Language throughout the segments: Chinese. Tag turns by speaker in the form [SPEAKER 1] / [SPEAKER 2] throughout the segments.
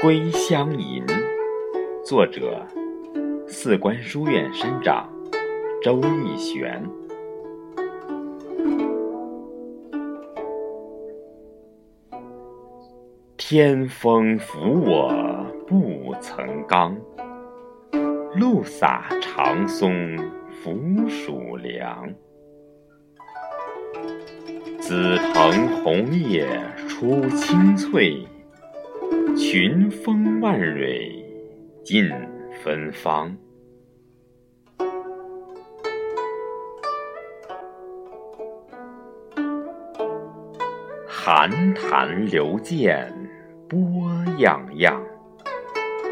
[SPEAKER 1] 《归乡吟》作者：四关书院山长周逸玄。天风拂我不曾刚，露洒长松拂暑凉。紫藤红叶出青翠。群峰万蕊尽芬芳，寒潭流涧波漾漾，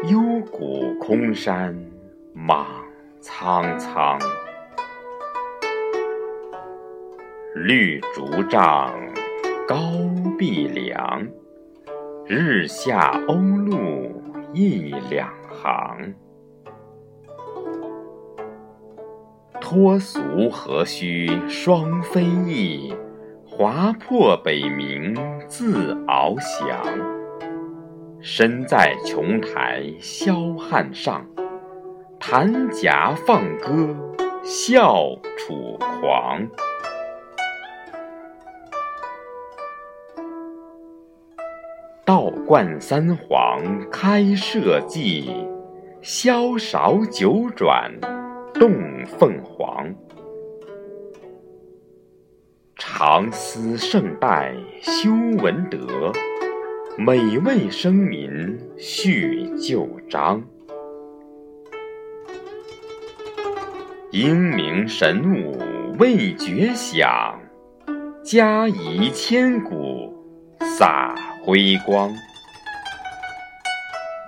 [SPEAKER 1] 幽谷空山莽苍苍。绿竹杖高碧梁。日下鸥鹭一两行，脱俗何须双飞翼，划破北冥自翱翔。身在琼台霄汉上，弹甲放歌笑楚狂。道观三皇开社稷，萧韶九转动凤凰。长思圣代修文德，每为生民续旧章。英明神武未觉晓，家遗千古洒。辉光，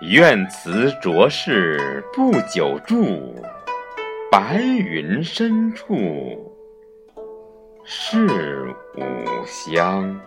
[SPEAKER 1] 愿此浊世不久住，白云深处是吾乡。